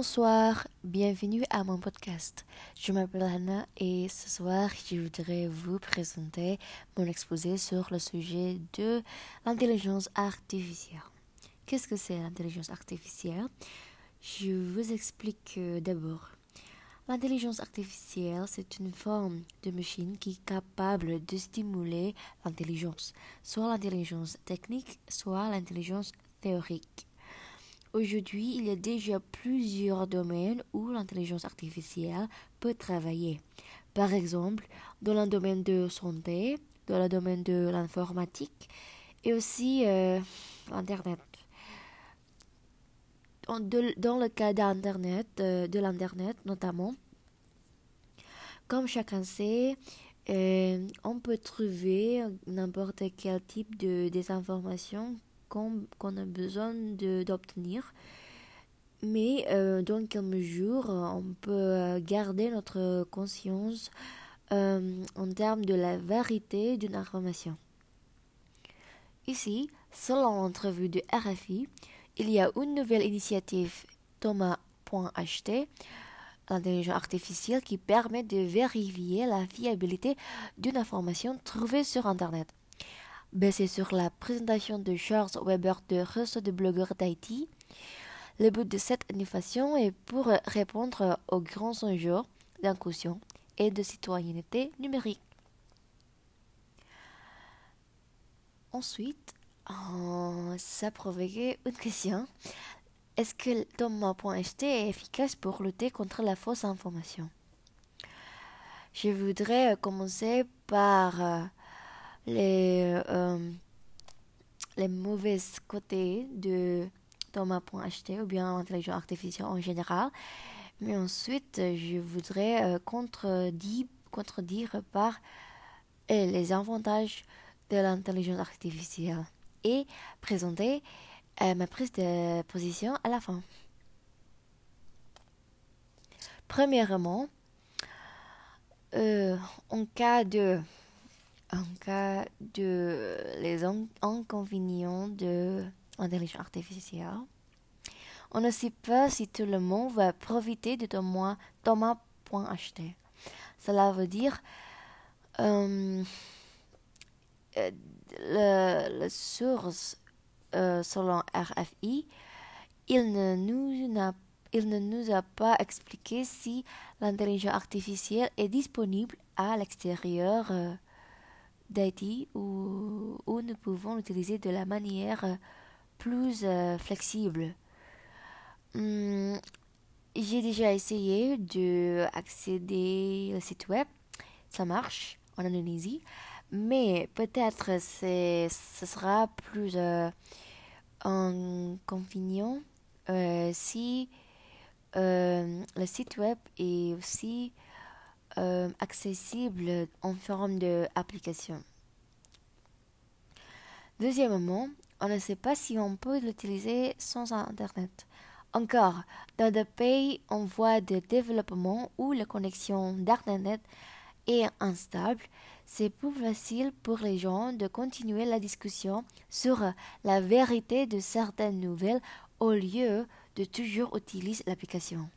Bonsoir, bienvenue à mon podcast. Je m'appelle Anna et ce soir je voudrais vous présenter mon exposé sur le sujet de l'intelligence artificielle. Qu'est-ce que c'est l'intelligence artificielle? Je vous explique euh, d'abord. L'intelligence artificielle, c'est une forme de machine qui est capable de stimuler l'intelligence, soit l'intelligence technique, soit l'intelligence théorique. Aujourd'hui, il y a déjà plusieurs domaines où l'intelligence artificielle peut travailler. Par exemple, dans le domaine de santé, dans le domaine de l'informatique et aussi euh, Internet. Dans, le cas d'Internet, euh, de l'Internet notamment, comme chacun sait, euh, on peut trouver n'importe quel type de désinformation qu'on a besoin d'obtenir. Mais euh, dans quelle mesure on peut garder notre conscience euh, en termes de la vérité d'une information. Ici, selon l'entrevue de RFI, il y a une nouvelle initiative Thomas.ht, l'intelligence artificielle qui permet de vérifier la fiabilité d'une information trouvée sur Internet basé sur la présentation de Charles Weber de Réseau de blogueurs d'Haïti. Le but de cette innovation est pour répondre aux grands enjeux d'inclusion et de citoyenneté numérique. Ensuite, ça a provoqué une question. Est-ce que Thomas.ht est efficace pour lutter contre la fausse information? Je voudrais commencer par euh, les, euh, les mauvais côtés de Thomas.ht ou bien l'intelligence artificielle en général. Mais ensuite, je voudrais euh, contredire, contredire par euh, les avantages de l'intelligence artificielle et présenter ma prise de position à la fin. Premièrement, en cas de en cas de les inconvénients de l'intelligence artificielle, on ne sait pas si tout le monde va profiter de Thomas, Thomas.ht. Cela veut dire euh, euh le, source euh, selon RFI, il ne nous il ne nous a pas expliqué si l'intelligence artificielle est disponible à l'extérieur euh, d'Haïti où, où, nous pouvons l'utiliser de la manière euh, plus euh, flexible. Hmm, j'ai déjà essayé de accéder au site web. Ça marche en Indonésie. Mais peut-être ce sera plus euh, inconvénient euh, si le site web est aussi euh, accessible en forme d'application. Deuxièmement, on ne sait pas si on peut l'utiliser sans Internet. Encore, dans des pays en voie de développement où la connexion d'Internet est instable, c'est plus facile pour les gens de continuer la discussion sur la vérité de certaines nouvelles au lieu de toujours utiliser l'application.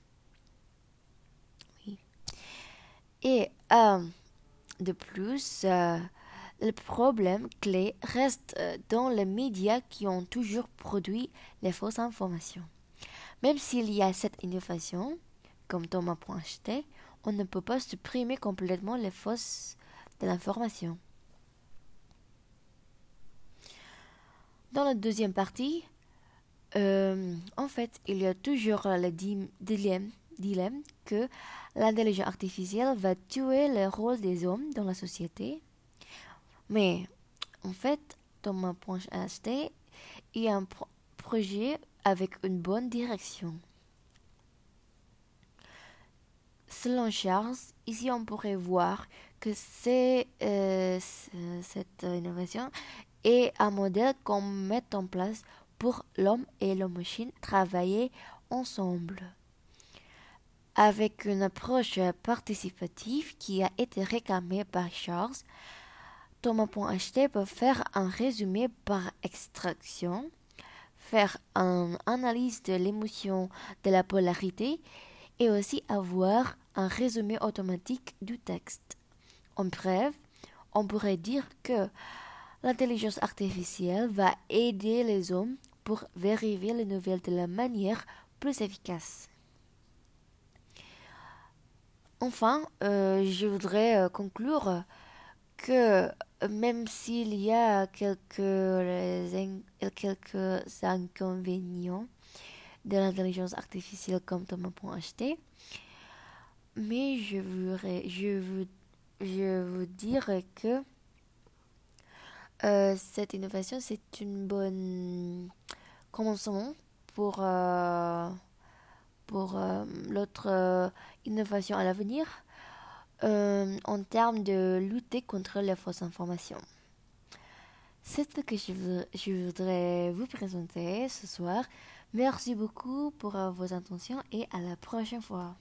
Et euh, de plus, euh, le problème clé reste euh, dans les médias qui ont toujours produit les fausses informations. Même s'il y a cette innovation, comme Thomas.ht, on ne peut pas supprimer complètement les fausses de l'information. Dans la deuxième partie, en fait, il y a toujours le dilemme dilemme que l'intelligence artificielle va tuer le rôle des hommes dans la société. Mais en fait, Thomas.ht est un projet avec une bonne direction. Selon Charles, ici on pourrait voir que c'est euh, cette innovation est un modèle qu'on met en place pour l'homme et la machine travailler ensemble avec une approche participative qui a été réclamée par Charles, Thomas.ht peut faire un résumé par extraction, faire une analyse de l'émotion de la polarité et aussi avoir un résumé automatique du texte. En bref, on pourrait dire que l'intelligence artificielle va aider les hommes pour vérifier les nouvelles de la manière plus efficace. Enfin, euh, je voudrais euh, conclure que même s'il y a quelques, quelques inconvénients de l'intelligence artificielle comme Thomas.ht, mais je voudrais, je veux, je dire que euh, cette innovation, c'est une bonne commencement pour, euh, pour euh, l'autre innovation à l'avenir en termes de lutter contre les fausses informations. C'est ce que je voudrais vous présenter ce soir. Merci beaucoup pour vos intentions et à la prochaine fois.